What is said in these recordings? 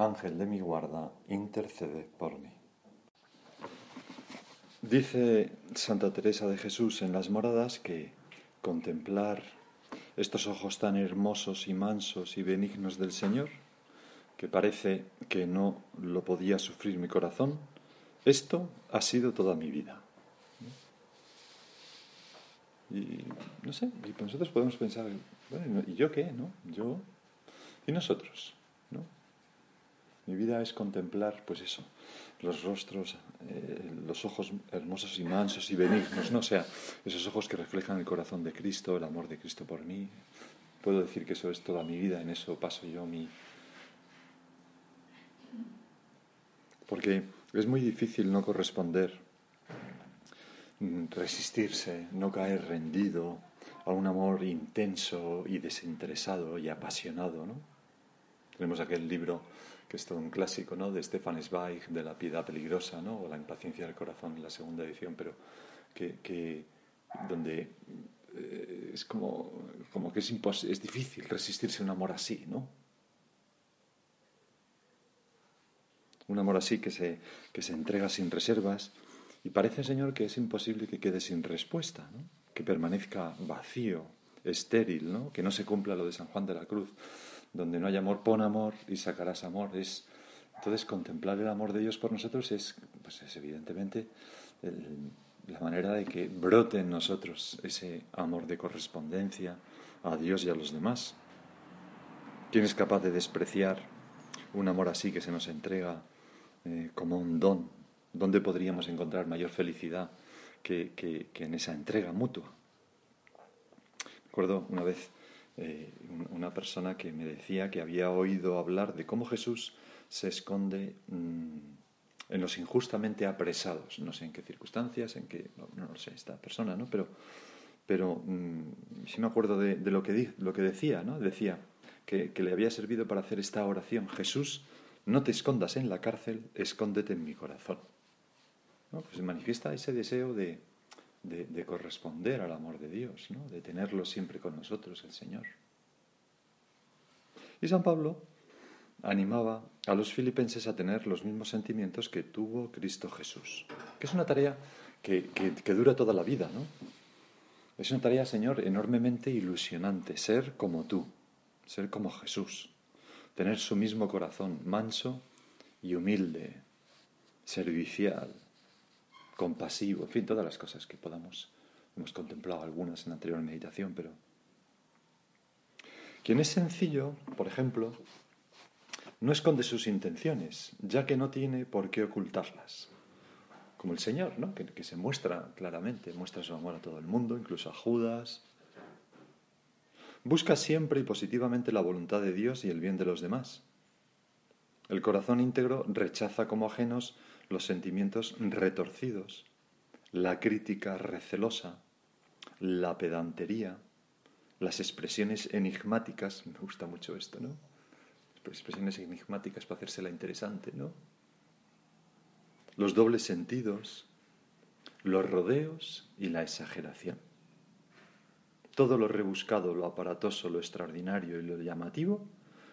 Ángel de mi guarda, intercede por mí. Dice Santa Teresa de Jesús en las moradas que contemplar estos ojos tan hermosos y mansos y benignos del Señor, que parece que no lo podía sufrir mi corazón, esto ha sido toda mi vida. Y no sé, y nosotros podemos pensar, bueno, ¿y yo qué? ¿No? Yo y nosotros, ¿no? Mi vida es contemplar, pues eso, los rostros, eh, los ojos hermosos y mansos y benignos, ¿no? O sea, esos ojos que reflejan el corazón de Cristo, el amor de Cristo por mí. Puedo decir que eso es toda mi vida, en eso paso yo mi... Porque es muy difícil no corresponder, mm, resistirse, no caer rendido a un amor intenso y desinteresado y apasionado, ¿no? Tenemos aquel libro que es todo un clásico, ¿no? De Stefan Zweig, de la piedad peligrosa, ¿no? O la impaciencia del corazón, la segunda edición, pero que, donde eh, es como, como que es, es difícil resistirse a un amor así, ¿no? Un amor así que se, que se entrega sin reservas y parece, Señor, que es imposible que quede sin respuesta, ¿no? que permanezca vacío, estéril, ¿no? que no se cumpla lo de San Juan de la Cruz, donde no hay amor, pon amor y sacarás amor. Es, entonces, contemplar el amor de Dios por nosotros es, pues es evidentemente la manera de que brote en nosotros ese amor de correspondencia a Dios y a los demás. ¿Quién es capaz de despreciar un amor así que se nos entrega eh, como un don? ¿Dónde podríamos encontrar mayor felicidad que, que en esa entrega mutua? Recuerdo una vez eh, una persona que me decía que había oído hablar de cómo Jesús se esconde mm, en los injustamente apresados. No sé en qué circunstancias, en qué, no, lo sé, esta persona, ¿no? Pero, pero mm, sí me acuerdo de, lo, que lo que decía, ¿no? Decía que, le había servido para hacer esta oración. Jesús, no te escondas en la cárcel, escóndete en mi corazón. ¿No? Pues manifiesta ese deseo de, de, corresponder al amor de Dios, ¿no? de tenerlo siempre con nosotros, el Señor. Y San Pablo animaba a los filipenses a tener los mismos sentimientos que tuvo Cristo Jesús, que es una tarea que, que, dura toda la vida, ¿no? Es una tarea, Señor, enormemente ilusionante, ser como tú, ser como Jesús, tener su mismo corazón, manso y humilde, servicial, compasivo, en fin, todas las cosas que podamos. Hemos contemplado algunas en la anterior meditación, pero quien es sencillo, por ejemplo, no esconde sus intenciones, ya que no tiene por qué ocultarlas. Como el Señor, ¿no? que, que se muestra claramente, muestra su amor a todo el mundo, incluso a Judas. Busca siempre y positivamente la voluntad de Dios y el bien de los demás. El corazón íntegro rechaza como ajenos los sentimientos retorcidos, la crítica recelosa, la pedantería, las expresiones enigmáticas, me gusta mucho esto, ¿no? Expresiones enigmáticas para hacerse la interesante, ¿no? Los dobles sentidos, los rodeos y la exageración. Todo lo rebuscado, lo aparatoso, lo extraordinario y lo llamativo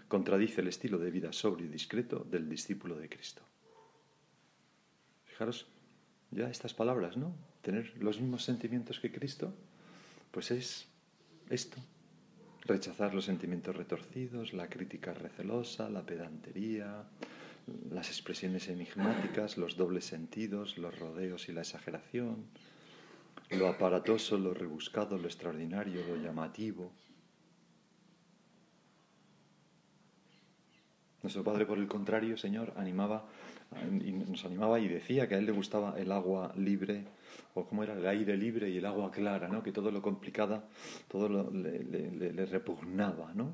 contradice el estilo de vida sobrio y discreto del discípulo de Cristo. Fijaros ya estas palabras, ¿no? Tener los mismos sentimientos que Cristo, pues es esto. Rechazar los sentimientos retorcidos, la crítica recelosa, la pedantería, las expresiones enigmáticas, los dobles sentidos, los rodeos y la exageración, lo aparatoso, lo rebuscado, lo extraordinario, lo llamativo. Nuestro Padre, por el contrario, Señor, animaba y nos animaba y decía que a él le gustaba el agua libre, o cómo era el aire libre y el agua clara, ¿no? que todo lo complicado, todo le, repugnaba. ¿no?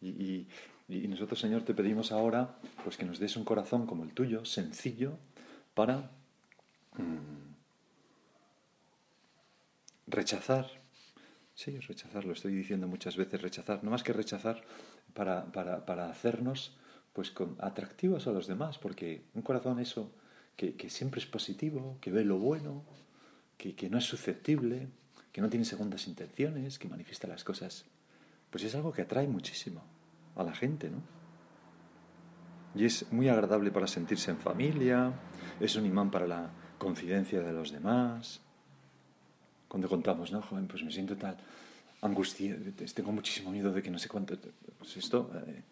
Y, Y nosotros, Señor, te pedimos ahora pues que nos des un corazón como el tuyo, sencillo, para mm, rechazar, sí, rechazar, lo estoy diciendo muchas veces, rechazar, no más que rechazar, para, para, para hacernos pues con, atractivos a los demás, porque un corazón eso, que, que siempre es positivo, que ve lo bueno, que, que, no es susceptible, que no tiene segundas intenciones, que manifiesta las cosas, pues es algo que atrae muchísimo a la gente, ¿no? Y es muy agradable para sentirse en familia, es un imán para la confidencia de los demás. Cuando contamos, ¿no? Joven, pues me siento tal angustia, tengo muchísimo miedo de que no sé cuánto. Pues esto eh,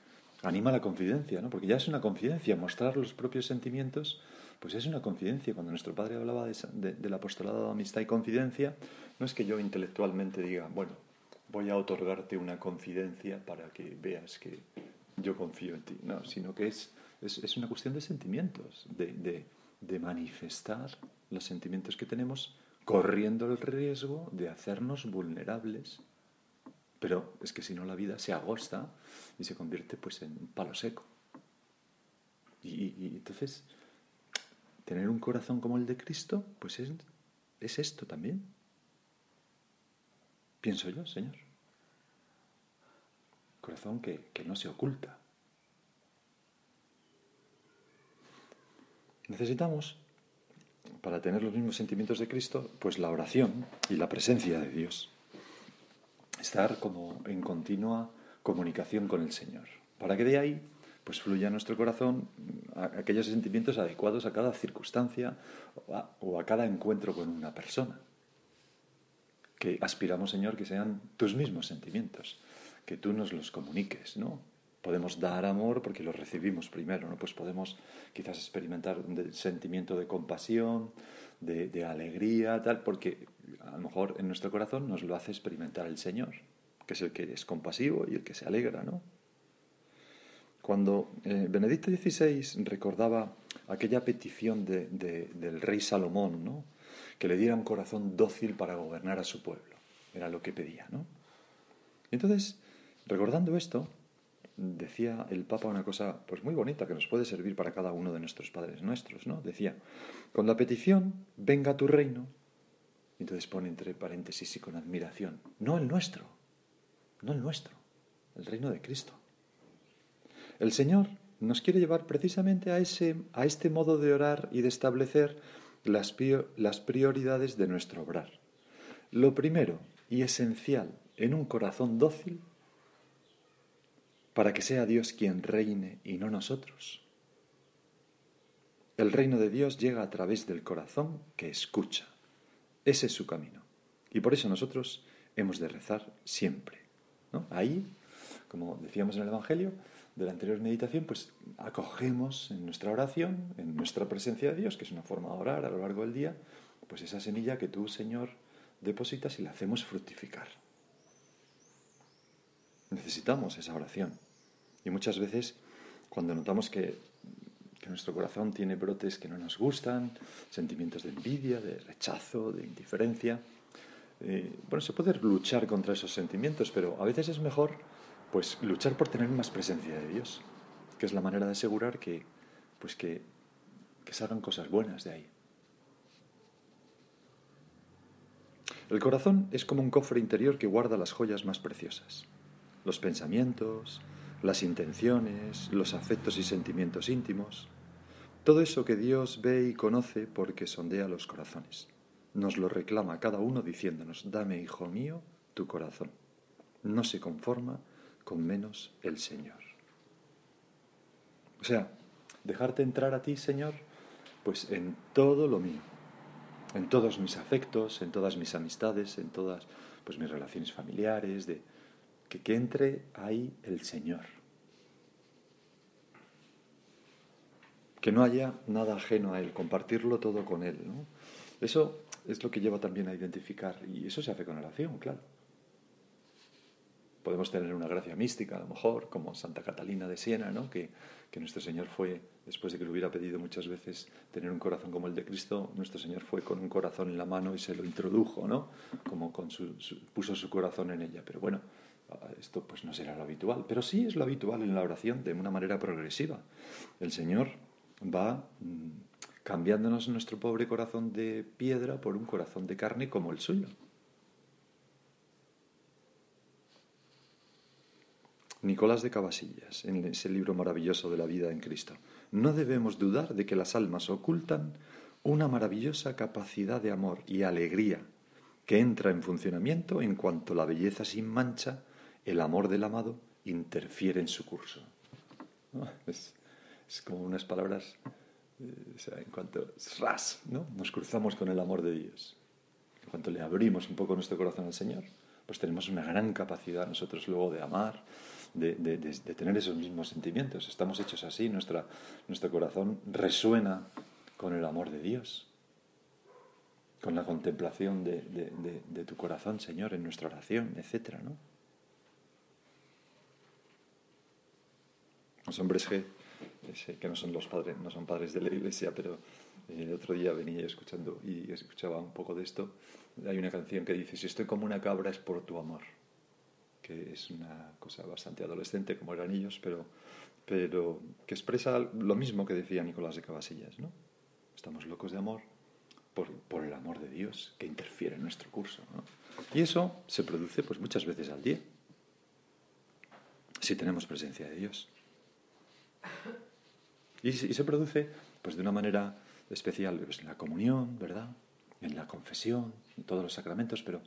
anima la confidencia, ¿no? Porque ya es una confidencia, mostrar los propios sentimientos, pues es una confidencia. Cuando nuestro padre hablaba de, del apostolado de amistad y confidencia, no es que yo intelectualmente diga, bueno, voy a otorgarte una confidencia para que veas que yo confío en ti, no, sino que es, es, es una cuestión de sentimientos, de, de, de manifestar los sentimientos que tenemos corriendo el riesgo de hacernos vulnerables pero es que si no la vida se agosta y se convierte pues en palo seco. Y, entonces, tener un corazón como el de Cristo, pues es, es esto también. Pienso yo, Señor. Corazón que, que no se oculta. Necesitamos, para tener los mismos sentimientos de Cristo, pues la oración y la presencia de Dios estar como en continua comunicación con el Señor, para que de ahí pues fluya a nuestro corazón aquellos sentimientos adecuados a cada circunstancia o a, cada encuentro con una persona. Que aspiramos, Señor, que sean tus mismos sentimientos, que tú nos los comuniques, ¿no? Podemos dar amor porque lo recibimos primero, ¿no? Pues podemos quizás experimentar un sentimiento de compasión, de, alegría, tal, porque a lo mejor en nuestro corazón nos lo hace experimentar el Señor, que es el que es compasivo y el que se alegra, ¿no? Cuando eh, Benedicto XVI recordaba aquella petición del rey Salomón, ¿no? que le diera un corazón dócil para gobernar a su pueblo, era lo que pedía, ¿no? entonces, recordando esto, decía el Papa una cosa pues muy bonita que nos puede servir para cada uno de nuestros padres nuestros, ¿no? Decía, con la petición, venga tu reino, entonces pone entre paréntesis y con admiración, no el nuestro, no el nuestro, el reino de Cristo. El Señor nos quiere llevar precisamente a, ese, a este modo de orar y de establecer las, las prioridades de nuestro obrar. Lo primero y esencial en un corazón dócil para que sea Dios quien reine y no nosotros. El reino de Dios llega a través del corazón que escucha. Ese es su camino. Y por eso nosotros hemos de rezar siempre. Ahí, como decíamos en el Evangelio de la anterior meditación, pues acogemos en nuestra oración, en nuestra presencia de Dios, que es una forma de orar a lo largo del día, pues esa semilla que tú, Señor, depositas y la hacemos fructificar. Necesitamos esa oración. Y muchas veces, cuando notamos que, nuestro corazón tiene brotes que no nos gustan, sentimientos de envidia, de rechazo, de indiferencia, eh, bueno, se puede luchar contra esos sentimientos, pero a veces es mejor pues luchar por tener más presencia de Dios, que es la manera de asegurar que pues que, que salgan cosas buenas de ahí. El corazón es como un cofre interior que guarda las joyas más preciosas, los pensamientos, las intenciones, los afectos y sentimientos íntimos, todo eso que Dios ve y conoce porque sondea los corazones. Nos lo reclama cada uno diciéndonos, dame, hijo mío, tu corazón. No se conforma con menos el Señor. O sea, dejarte entrar a ti, Señor, pues en todo lo mío, en todos mis afectos, en todas mis amistades, en todas pues mis relaciones familiares, de, que, que entre ahí el Señor. Que no haya nada ajeno a Él, compartirlo todo con Él. ¿no? Eso es lo que lleva también a identificar, y eso se hace con oración, claro. Podemos tener una gracia mística, a lo mejor, como Santa Catalina de Siena, ¿no? que, que nuestro Señor fue, después de que le hubiera pedido muchas veces tener un corazón como el de Cristo, nuestro Señor fue con un corazón en la mano y se lo introdujo, ¿no? como con su, puso su corazón en ella. Pero bueno, esto pues no será lo habitual, pero sí es lo habitual en la oración de una manera progresiva. El Señor va mm, cambiándonos nuestro pobre corazón de piedra por un corazón de carne como el suyo. Nicolás de Cabasillas, en ese libro maravilloso de la vida en Cristo. No debemos dudar de que las almas ocultan una maravillosa capacidad de amor y alegría que entra en funcionamiento en cuanto la belleza sin mancha, el amor del amado, interfiere en su curso. Es, como unas palabras, eh, en cuanto ras, ¿no? nos cruzamos con el amor de Dios. En cuanto le abrimos un poco nuestro corazón al Señor, pues tenemos una gran capacidad nosotros luego de amar, de, tener esos mismos sentimientos. Estamos hechos así, nuestra, nuestro corazón resuena con el amor de Dios, con la contemplación de, tu corazón, Señor, en nuestra oración, etc. ¿no? Los hombres que, que no son los padres, no son padres de la iglesia, pero el otro día venía escuchando y escuchaba un poco de esto. Hay una canción que dice, si estoy como una cabra es por tu amor que es una cosa bastante adolescente, como eran ellos, pero, pero que expresa lo mismo que decía Nicolás de Cabasillas, ¿no? Estamos locos de amor por, por el amor de Dios que interfiere en nuestro curso. Y eso se produce pues muchas veces al día, si tenemos presencia de Dios. Y, se produce pues de una manera especial pues, en la comunión, ¿verdad? En la confesión, en todos los sacramentos, pero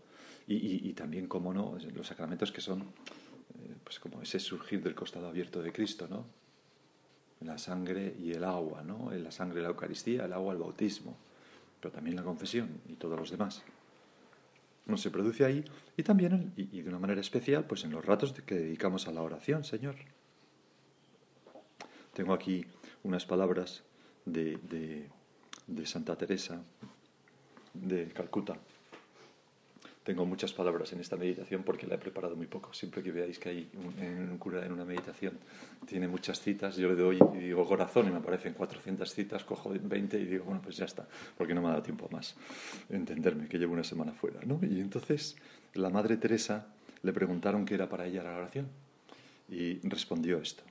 y, también, como no, los sacramentos que son eh, pues como ese surgir del costado abierto de Cristo, ¿no? La sangre y el agua, ¿no? La sangre la Eucaristía, el agua el bautismo, pero también la confesión y todos los demás. No se produce ahí y también, y, de una manera especial, pues en los ratos que dedicamos a la oración, Señor. Tengo aquí unas palabras de, de Santa Teresa de Calcuta, tengo muchas palabras en esta meditación porque la he preparado muy poco. Siempre que veáis que hay un, cura, en una meditación tiene muchas citas, yo le doy y digo corazón y me aparecen 400 citas, cojo 20 y digo, bueno, pues ya está, porque no me ha dado tiempo más entenderme, que llevo una semana fuera. ¿no? Y entonces la Madre Teresa le preguntaron qué era para ella la oración y respondió esto.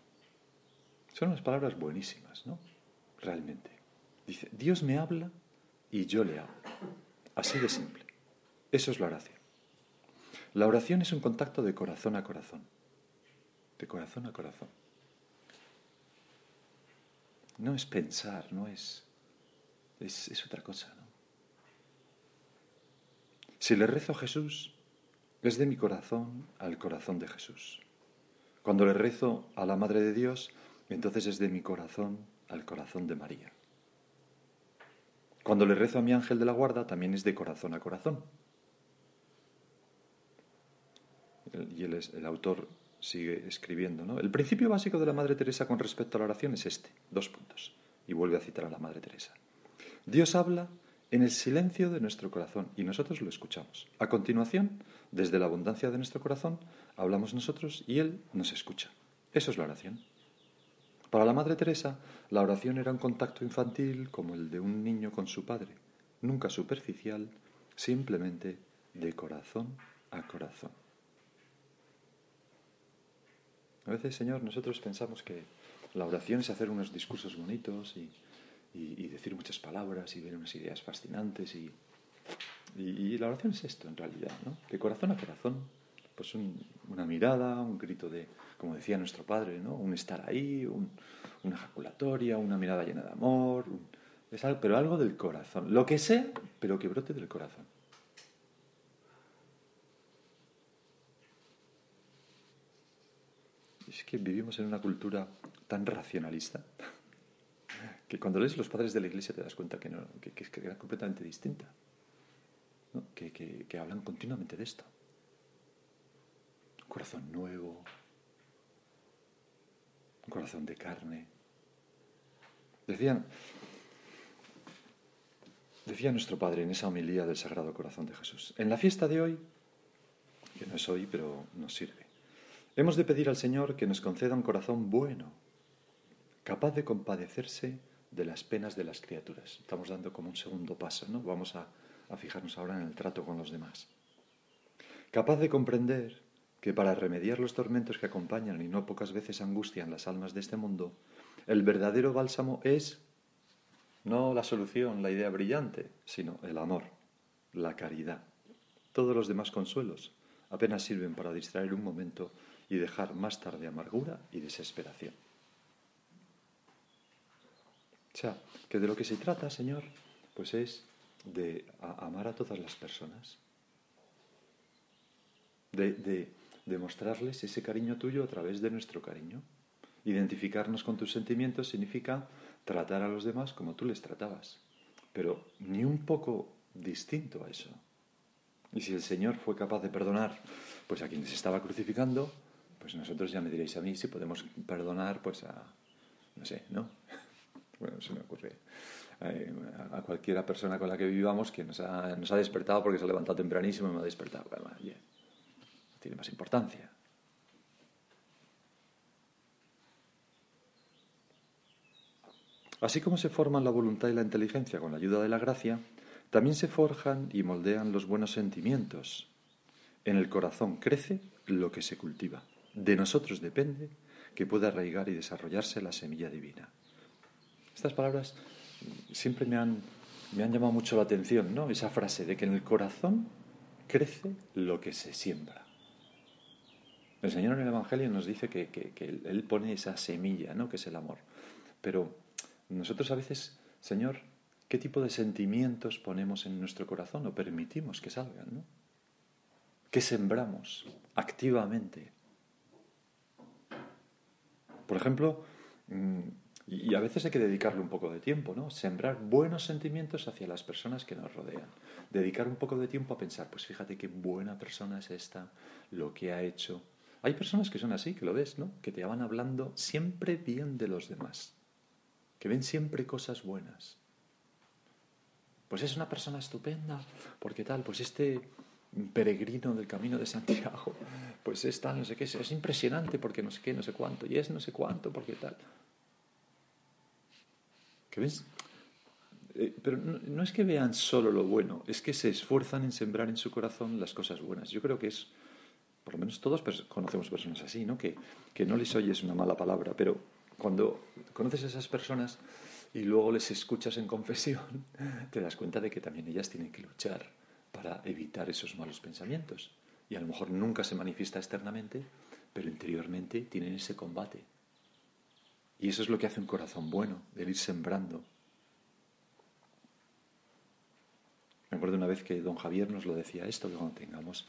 Son unas palabras buenísimas, ¿no? Realmente. Dice, Dios me habla y yo le hablo. Así de simple. Eso es la oración. La oración es un contacto de corazón a corazón. De corazón a corazón. No es pensar, no es. Es, otra cosa, ¿no? Si le rezo a Jesús, es de mi corazón al corazón de Jesús. Cuando le rezo a la Madre de Dios, entonces es de mi corazón al corazón de María. Cuando le rezo a mi ángel de la guarda, también es de corazón a corazón. y el, el autor sigue escribiendo. ¿no? El principio básico de la Madre Teresa con respecto a la oración es este, dos puntos. Y vuelve a citar a la Madre Teresa. Dios habla en el silencio de nuestro corazón y nosotros lo escuchamos. A continuación, desde la abundancia de nuestro corazón, hablamos nosotros y Él nos escucha. Eso es la oración. Para la Madre Teresa, la oración era un contacto infantil como el de un niño con su padre, nunca superficial, simplemente de corazón a corazón. A veces, Señor, nosotros pensamos que la oración es hacer unos discursos bonitos y, decir muchas palabras y ver unas ideas fascinantes y, la oración es esto en realidad, ¿no? De corazón a corazón, pues una mirada, un grito de, como decía nuestro padre, ¿no? Un estar ahí, una ejaculatoria, una mirada llena de amor, pero algo del corazón, lo que sea, pero que brote del corazón. es que vivimos en una cultura tan racionalista que cuando lees los padres de la iglesia te das cuenta que, no, que es completamente distinta, que, que hablan continuamente de esto. Corazón nuevo, un corazón de carne. Decían, decía nuestro Padre en esa homilía del Sagrado Corazón de Jesús, en la fiesta de hoy, que no es hoy, pero nos sirve, Hemos de pedir al Señor que nos conceda un corazón bueno, capaz de compadecerse de las penas de las criaturas. Estamos dando como un segundo paso, ¿no? Vamos a, fijarnos ahora en el trato con los demás. Capaz de comprender que para remediar los tormentos que acompañan y no pocas veces angustian las almas de este mundo, el verdadero bálsamo es no la solución, la idea brillante, sino el amor, la caridad. Todos los demás consuelos apenas sirven para distraer un momento y dejar más tarde amargura y desesperación. O sea, que de lo que se trata, Señor, pues es de amar a todas las personas, de, de demostrarles ese cariño tuyo a través de nuestro cariño. Identificarnos con tus sentimientos significa tratar a los demás como tú les tratabas, pero ni un poco distinto a eso. Y si el Señor fue capaz de perdonar pues a quienes estaba crucificando, pues nosotros ya me diréis a mí si podemos perdonar pues a, no sé, ¿no? bueno, se me ocurre eh, a cualquiera persona con la que vivamos que nos ha, nos ha despertado porque se ha levantado tempranísimo y me ha despertado. Bueno, tiene más importancia. Así como se forman la voluntad y la inteligencia con la ayuda de la gracia, también se forjan y moldean los buenos sentimientos. En el corazón crece lo que se cultiva. De nosotros depende que pueda arraigar y desarrollarse la semilla divina. Estas palabras siempre me han, me han llamado mucho la atención, ¿no? Esa frase de que en el corazón crece lo que se siembra. El Señor en el Evangelio nos dice que, Él pone esa semilla, ¿no? Que es el amor. Pero nosotros a veces, Señor, ¿qué tipo de sentimientos ponemos en nuestro corazón o permitimos que salgan, ¿no? ¿Qué sembramos activamente? Por ejemplo, mm, y a veces hay que dedicarle un poco de tiempo, ¿no? Sembrar buenos sentimientos hacia las personas que nos rodean. Dedicar un poco de tiempo a pensar, pues fíjate qué buena persona es esta, lo que ha hecho. Hay personas que son así, que lo ves, ¿no? Que te van hablando siempre bien de los demás, que ven siempre cosas buenas. Pues es una persona estupenda, porque tal, pues este peregrino del camino de Santiago, pues es tal, no sé qué, es impresionante porque no sé qué, no sé cuánto, y es no sé cuánto, porque tal. ¿Qué ves? Eh, pero no, es que vean solo lo bueno, es que se esfuerzan en sembrar en su corazón las cosas buenas. Yo creo que es, por lo menos todos conocemos personas así, ¿no? Que, que no les oyes una mala palabra, pero cuando conoces a esas personas y luego les escuchas en confesión, te das cuenta de que también ellas tienen que luchar para evitar esos malos pensamientos. Y a lo mejor nunca se manifiesta externamente, pero interiormente tienen ese combate. Y eso es lo que hace un corazón bueno, el ir sembrando. Me acuerdo una vez que don Javier nos lo decía esto, que cuando tengamos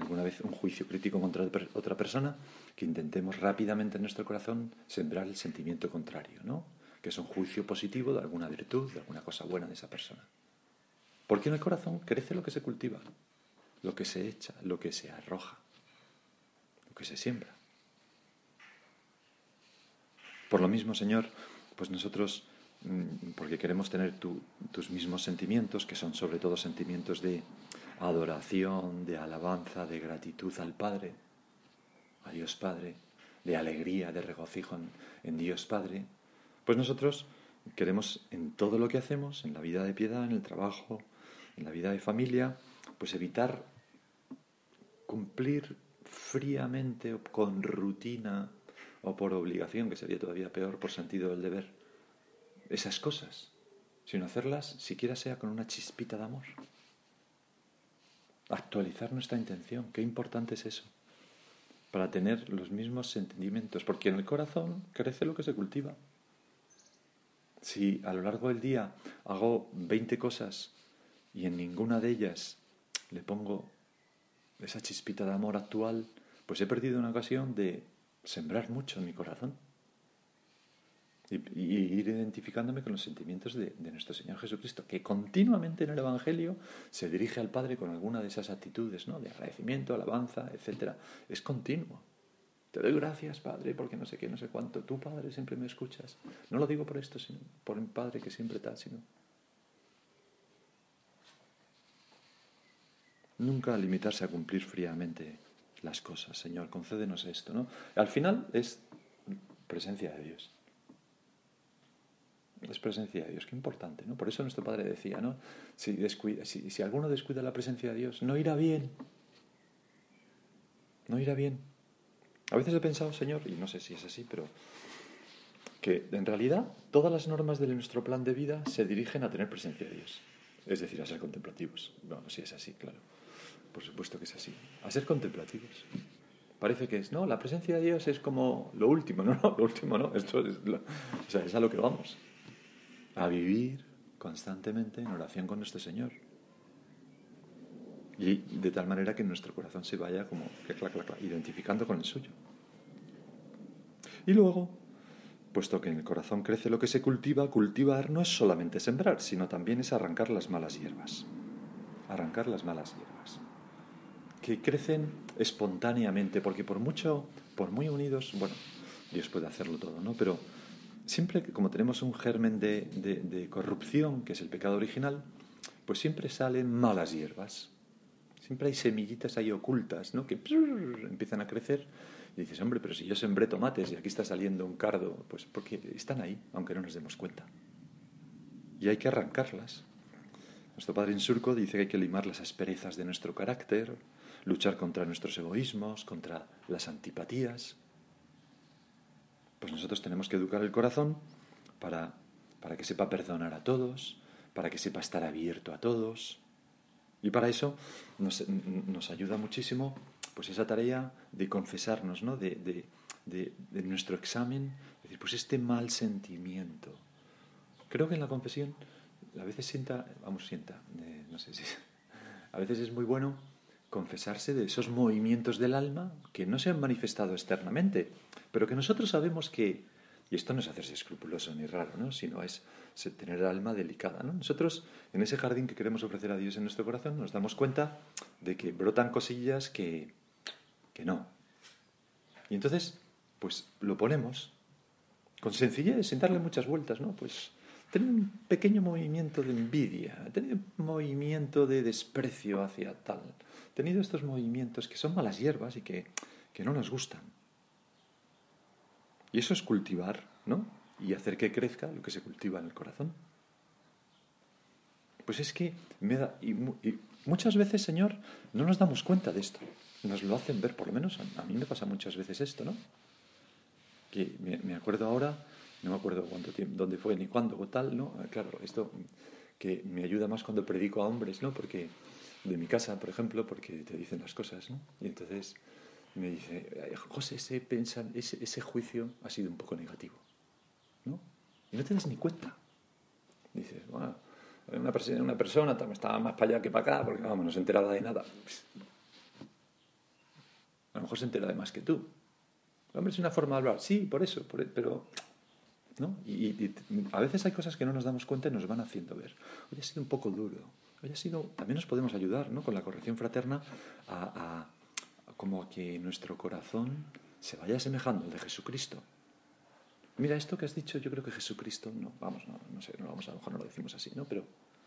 alguna vez un juicio crítico contra otra persona, que intentemos rápidamente en nuestro corazón sembrar el sentimiento contrario, ¿no? Que es un juicio positivo de alguna virtud, de alguna cosa buena de esa persona. Porque en el corazón crece lo que se cultiva, lo que se echa, lo que se arroja, lo que se siembra. Por lo mismo, Señor, pues nosotros, mm, porque queremos tener tus mismos sentimientos, que son sobre todo sentimientos de adoración, de alabanza, de gratitud al Padre, a Dios Padre, de alegría, de regocijo en, Dios Padre, pues nosotros queremos en todo lo que hacemos, en la vida de piedad, en el trabajo, en la vida de familia, pues evitar cumplir fríamente o con rutina o por obligación, que sería todavía peor, por sentido del deber, esas cosas, sino hacerlas siquiera sea con una chispita de amor. Actualizar nuestra intención, qué importante es eso, para tener los mismos sentimientos, porque en el corazón crece lo que se cultiva. Si a lo largo del día hago 20 cosas y en ninguna de ellas le pongo esa chispita de amor actual, pues he perdido una ocasión de sembrar mucho en mi corazón y, ir identificándome con los sentimientos de, nuestro Señor Jesucristo, que continuamente en el Evangelio se dirige al Padre con alguna de esas actitudes, ¿no? De agradecimiento, alabanza, etcétera. Es continuo. Te doy gracias, Padre, porque no sé qué, no sé cuánto. Tú, Padre, siempre me escuchas. No lo digo por esto, sino por un Padre que siempre está, sino... Nunca limitarse a cumplir fríamente las cosas. Señor, concédenos esto, ¿no? Al final es presencia de Dios. Es presencia de Dios, qué importante, ¿no? Por eso nuestro Padre decía, ¿no? Si, si, alguno descuida la presencia de Dios, no irá bien. no irá bien. A veces he pensado, Señor, y no sé si es así, pero que en realidad todas las normas de nuestro plan de vida se dirigen a tener presencia de Dios, es decir, a ser contemplativos. Bueno, si es así, claro. Por supuesto que es así. A ser contemplativos. Parece que es, no, la presencia de Dios es como lo último, no, no, lo último no, esto es, o sea, es a lo que vamos. A vivir constantemente en oración con nuestro Señor. Y de tal manera que nuestro corazón se vaya como identificando con el suyo. Y luego, puesto que en el corazón crece lo que se cultiva, cultivar no es solamente sembrar, sino también es arrancar las malas hierbas. Arrancar las malas hierbas. Que crecen espontáneamente, porque por mucho, por muy unidos, bueno, Dios puede hacerlo todo, ¿no? Pero siempre, como tenemos un germen de, de corrupción, que es el pecado original, pues siempre salen malas hierbas. Siempre hay semillitas ahí ocultas, ¿no? Que empiezan a crecer y dices, hombre, pero si yo sembré tomates y aquí está saliendo un cardo, pues porque están ahí, aunque no nos demos cuenta. Y hay que arrancarlas. Nuestro padre en surco dice que hay que limar las asperezas de nuestro carácter, luchar contra nuestros egoísmos, contra las antipatías. Pues nosotros tenemos que educar el corazón para, para que sepa perdonar a todos, para que sepa estar abierto a todos, y para eso nos, nos, ayuda muchísimo pues esa tarea de confesarnos, ¿no? de, de, de, nuestro examen, decir, pues este mal sentimiento. Creo que en la confesión a veces sienta, vamos, sienta, eh, no sé si, a veces es muy bueno confesarse de esos movimientos del alma que no se han manifestado externamente, pero que nosotros sabemos que, y esto no es hacerse escrupuloso ni raro, ¿no? sino es tener el alma delicada. ¿no? Nosotros, en ese jardín que queremos ofrecer a Dios en nuestro corazón, nos damos cuenta de que brotan cosillas que, que no. Y entonces, pues lo ponemos con sencillez, sin darle muchas vueltas, ¿no? Pues tener un pequeño movimiento de envidia, tener un movimiento de desprecio hacia tal, tenido estos movimientos que son malas hierbas y que, que no nos gustan. Y eso es cultivar, ¿no? y hacer que crezca lo que se cultiva en el corazón. Pues es que me da, y, muchas veces, Señor, no nos damos cuenta de esto. Nos lo hacen ver, por lo menos a, mí me pasa muchas veces esto, ¿no? Que me, acuerdo ahora, no me acuerdo cuánto tiempo, dónde fue ni cuándo o tal, ¿no? Claro, esto que me ayuda más cuando predico a hombres, ¿no? Porque de mi casa, por ejemplo, porque te dicen las cosas, ¿no? Y entonces me dice, José, ese, ese, ese juicio ha sido un poco negativo. ¿no? Y no te das ni cuenta. Dices, bueno, una, persona, una persona estaba más para allá que para acá, porque vamos, no se enteraba de nada. A lo mejor se entera de más que tú. Hombre, es una forma de hablar. Sí, por eso, e, pero... ¿no? Y, a veces hay cosas que no nos damos cuenta y nos van haciendo ver. Hoy ha sido un poco duro. Hoy ha sido... También nos podemos ayudar ¿no? con la corrección fraterna a, como que nuestro corazón se vaya asemejando al de Jesucristo. Mira, esto que has dicho, yo creo que Jesucristo, no, vamos, no, no sé, no vamos, a lo mejor no lo decimos así, ¿no? Pero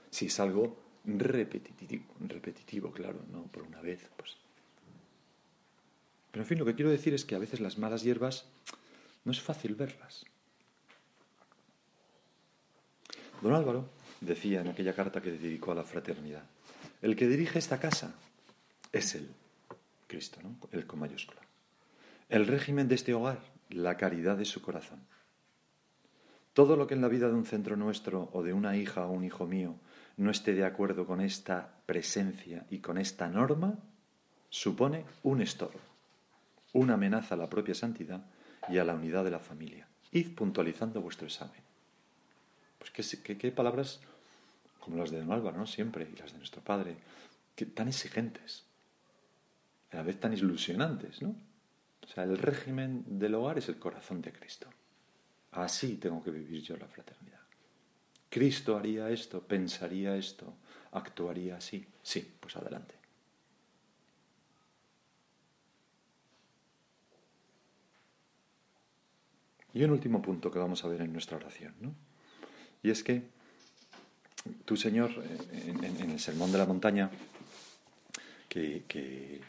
si es algo repetitivo, repetitivo, claro, no por una vez, pues. Pero en fin, lo que quiero decir es que a veces las malas hierbas no es fácil verlas. Don Álvaro decía en aquella carta que dedicó a la fraternidad, el que dirige esta casa es él, Cristo, ¿no? El con mayúscula. El régimen de este hogar, la caridad de su corazón. Todo lo que en la vida de un centro nuestro o de una hija o un hijo mío no esté de acuerdo con esta presencia y con esta norma, supone un estorbo, una amenaza a la propia santidad y a la unidad de la familia. Id puntualizando vuestro examen. Pues qué, palabras como las de Don Álvaro, ¿no? Siempre, y las de nuestro Padre, que, tan exigentes, a la vez tan ilusionantes, ¿no? O sea, el régimen del hogar es el corazón de Cristo. Así tengo que vivir yo la fraternidad. Cristo haría esto, pensaría esto, actuaría así. Sí, pues adelante. Y un último punto que vamos a ver en nuestra oración, ¿no? Y es que tu Señor, en, el Sermón de la Montaña, que, que,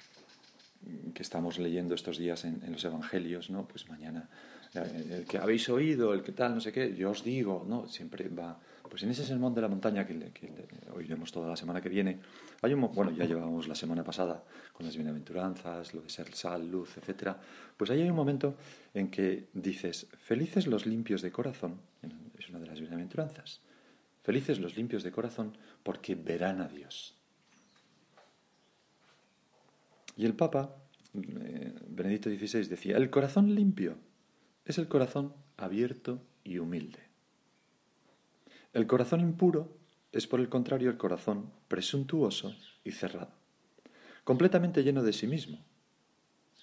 estamos leyendo estos días en, en los Evangelios, ¿no? Pues mañana el que habéis oído, el que tal, no sé qué, yo os digo, ¿no? Siempre va, Pues en ese sermón de la montaña que, que oiremos toda la semana que viene, hay un, bueno, ya llevábamos la semana pasada con las bienaventuranzas, lo de ser sal, luz, etcétera. Pues ahí hay un momento en que dices, felices los limpios de corazón, es una de las bienaventuranzas, felices los limpios de corazón porque verán a Dios. Y el Papa, eh, Benedicto XVI, decía, el corazón limpio es el corazón abierto y humilde. El corazón impuro es, por el contrario, el corazón presuntuoso y cerrado, completamente lleno de sí mismo,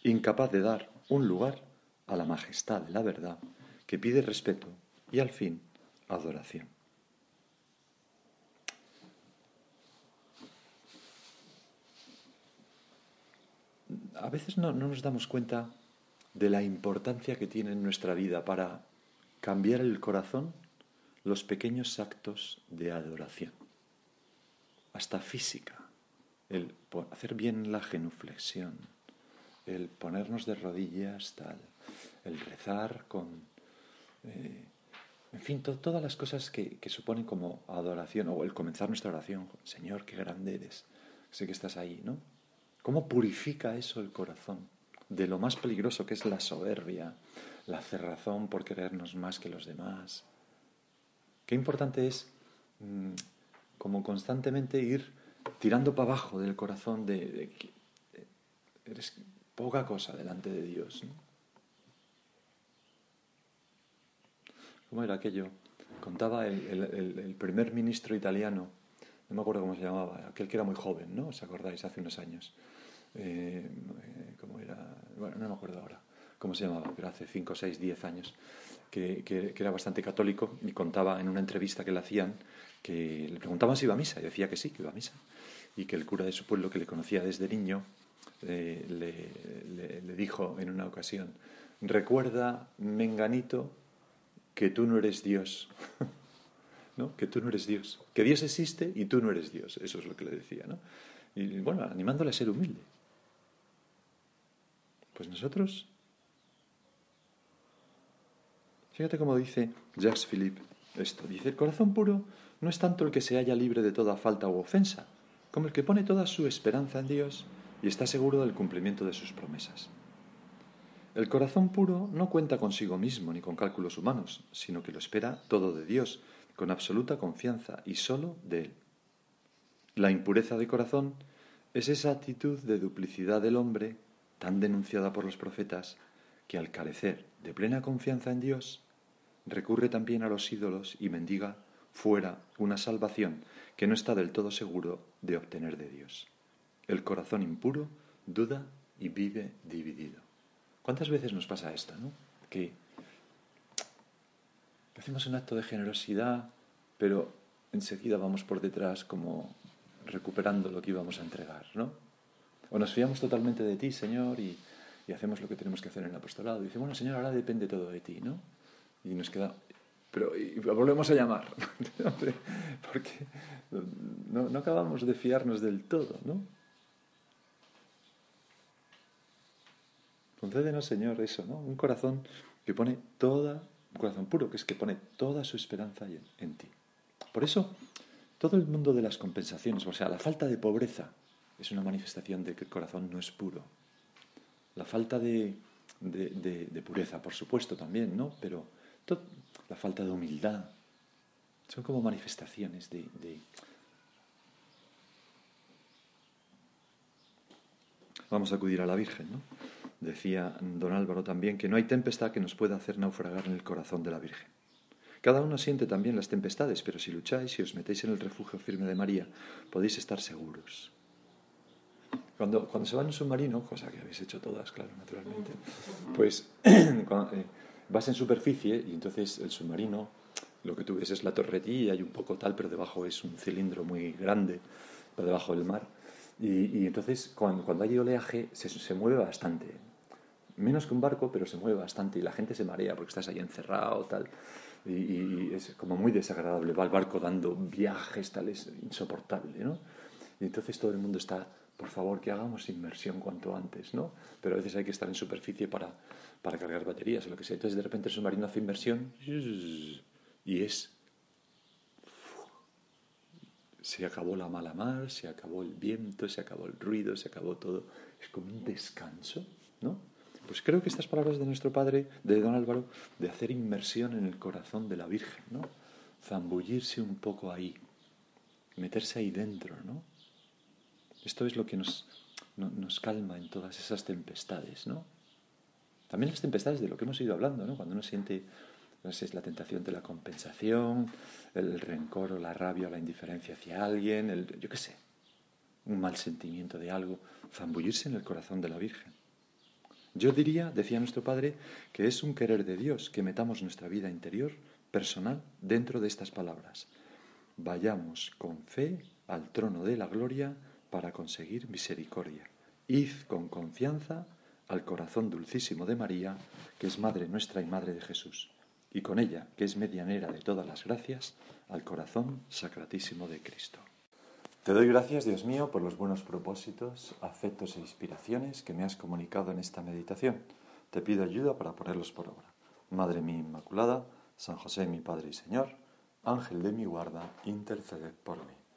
incapaz de dar un lugar a la majestad de la verdad que pide respeto y, al fin, adoración. A veces no, no nos damos cuenta de la importancia que tiene en nuestra vida para cambiar el corazón los pequeños actos de adoración, hasta física, el hacer bien la genuflexión, el ponernos de rodillas, tal, el rezar con, eh, en fin, todas las cosas que, que, suponen como adoración, o el comenzar nuestra oración, Señor, qué grande eres, sé que estás ahí, ¿no? ¿Cómo purifica eso el corazón de lo más peligroso que es la soberbia, la cerrazón por querernos más que los demás? Qué importante es mm, como constantemente ir tirando para abajo del corazón de, que eres poca cosa delante de Dios. ¿Cómo era aquello? Contaba el, primer ministro italiano, no me acuerdo cómo se llamaba, aquel que era muy joven, ¿no? ¿Os acordáis? Hace unos años. Eh, ¿Cómo era? Bueno, no me acuerdo ahora cómo se llamaba, pero hace 5, 6, 10 años que, era bastante católico y contaba en una entrevista que le hacían que le preguntaban si iba a misa y decía que sí, que iba a misa y que el cura de su pueblo que le conocía desde niño eh, le, dijo en una ocasión, recuerda, menganito, que tú no eres Dios. ¿no? Que tú no eres Dios. Que Dios existe y tú no eres Dios. Eso es lo que le decía. ¿no? Y bueno, animándole a ser humilde. Pues nosotros Fíjate cómo dice Jacques Philippe esto. Dice, el corazón puro no es tanto el que se halla libre de toda falta u ofensa, como el que pone toda su esperanza en Dios y está seguro del cumplimiento de sus promesas. El corazón puro no cuenta consigo mismo ni con cálculos humanos, sino que lo espera todo de Dios, con absoluta confianza y solo de Él. La impureza de corazón es esa actitud de duplicidad del hombre, tan denunciada por los profetas, que al carecer de plena confianza en Dios, recurre también a los ídolos y mendiga fuera una salvación que no está del todo seguro de obtener de Dios. El corazón impuro duda y vive dividido. ¿Cuántas veces nos pasa esto, no? Que hacemos un acto de generosidad, pero enseguida vamos por detrás como recuperando lo que íbamos a entregar, ¿no? O nos fiamos totalmente de ti, Señor, y, y hacemos lo que tenemos que hacer en el apostolado. Dice, bueno, Señor, ahora depende todo de ti, ¿no? Y nos queda pero y volvemos a llamar porque no, no, acabamos de fiarnos del todo ¿no? concédenos Señor eso ¿no? un corazón que pone toda un corazón puro que es que pone toda su esperanza en, en ti por eso todo el mundo de las compensaciones o sea la falta de pobreza es una manifestación de que el corazón no es puro la falta de, de, de pureza por supuesto también no pero la falta de humildad, son como manifestaciones de, Vamos a acudir a la Virgen, ¿no? Decía don Álvaro también que no hay tempestad que nos pueda hacer naufragar en el corazón de la Virgen. Cada uno siente también las tempestades, pero si lucháis y os metéis en el refugio firme de María, podéis estar seguros. Cuando, cuando se va en un submarino, cosa que habéis hecho todas, claro, naturalmente, pues eh, vas en superficie y entonces el submarino, lo que tú ves es la torretilla y un poco tal, pero debajo es un cilindro muy grande, por debajo del mar. Y, entonces cuando, cuando, hay oleaje se, se, mueve bastante. Menos que un barco, pero se mueve bastante y la gente se marea porque estás ahí encerrado, tal. Y, y, es como muy desagradable. Va el barco dando viajes, tal, es insoportable, ¿no? Y entonces todo el mundo está, por favor, que hagamos inmersión cuanto antes, ¿no? Pero a veces hay que estar en superficie para, para cargar baterías o lo que sea. Entonces de repente el submarino hace inversión y es se acabó la mala mar, se acabó el viento, se acabó el ruido, se acabó todo. Es como un descanso, ¿no? Pues creo que estas palabras de nuestro padre, de don Álvaro, de hacer inmersión en el corazón de la Virgen, ¿no? Zambullirse un poco ahí, meterse ahí dentro, ¿no? Esto es lo que nos, nos calma en todas esas tempestades, ¿no? También las tempestades de lo que hemos ido hablando, ¿no? Cuando uno siente no es la tentación de la compensación, el rencor o la rabia o la indiferencia hacia alguien, el, yo qué sé, un mal sentimiento de algo, zambullirse en el corazón de la Virgen. Yo diría, decía nuestro Padre, que es un querer de Dios que metamos nuestra vida interior, personal, dentro de estas palabras. Vayamos con fe al trono de la gloria para conseguir misericordia. Id con confianza al corazón dulcísimo de María, que es Madre nuestra y Madre de Jesús y con ella, que es medianera de todas las gracias, al corazón sacratísimo de Cristo. Te doy gracias, Dios mío, por los buenos propósitos, afectos e inspiraciones que me has comunicado en esta meditación. Te pido ayuda para ponerlos por obra. Madre mía Inmaculada, San José mi Padre y Señor, Ángel de mi guarda, interceded por mí.